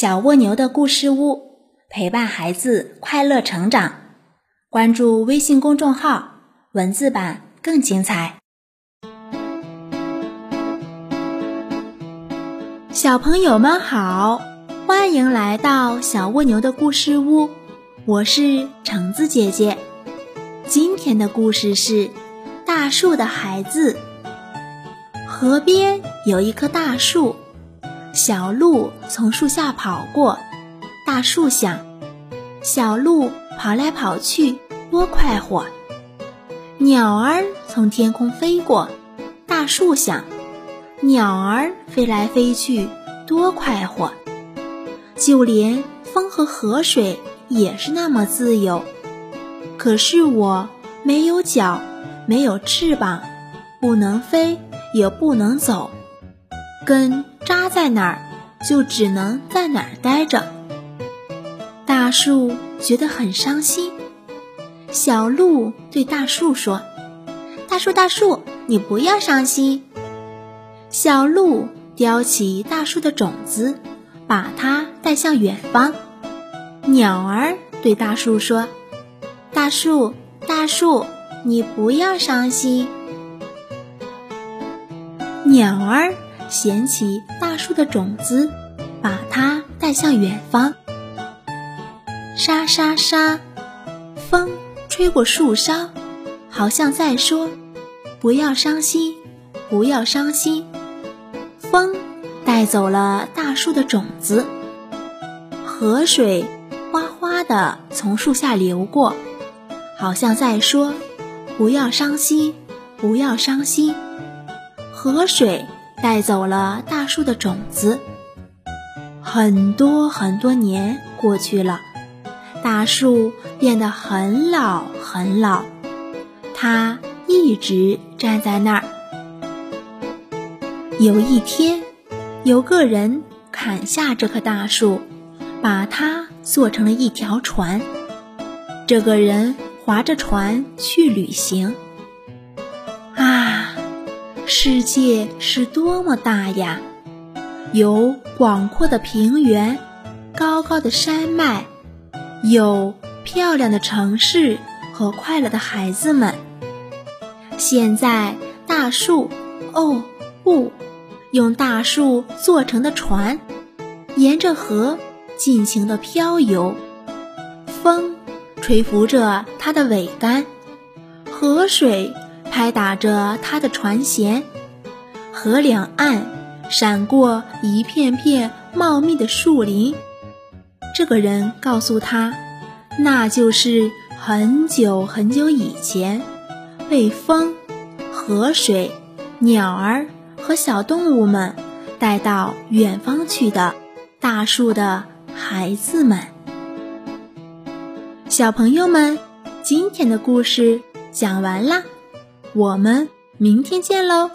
小蜗牛的故事屋，陪伴孩子快乐成长。关注微信公众号，文字版更精彩。小朋友们好，欢迎来到小蜗牛的故事屋，我是橙子姐姐。今天的故事是大树的孩子。河边有一棵大树。小鹿从树下跑过，大树想：小鹿跑来跑去多快活。鸟儿从天空飞过，大树想：鸟儿飞来飞去多快活。就连风和河水也是那么自由。可是我没有脚，没有翅膀，不能飞，也不能走，根。扎在哪儿，就只能在哪儿待着。大树觉得很伤心。小鹿对大树说：“大树，大树，你不要伤心。”小鹿叼起大树的种子，把它带向远方。鸟儿对大树说：“大树，大树，你不要伤心。”鸟儿。捡起大树的种子，把它带向远方。沙沙沙，风吹过树梢，好像在说：“不要伤心，不要伤心。”风带走了大树的种子。河水哗哗地从树下流过，好像在说：“不要伤心，不要伤心。”河水。带走了大树的种子。很多很多年过去了，大树变得很老很老，它一直站在那儿。有一天，有个人砍下这棵大树，把它做成了一条船。这个人划着船去旅行。世界是多么大呀！有广阔的平原，高高的山脉，有漂亮的城市和快乐的孩子们。现在，大树，哦不，用大树做成的船，沿着河尽情地漂游。风吹拂着它的桅杆，河水。拍打着他的船舷，河两岸闪过一片片茂密的树林。这个人告诉他，那就是很久很久以前，被风、河水、鸟儿和小动物们带到远方去的大树的孩子们。小朋友们，今天的故事讲完啦。我们明天见喽。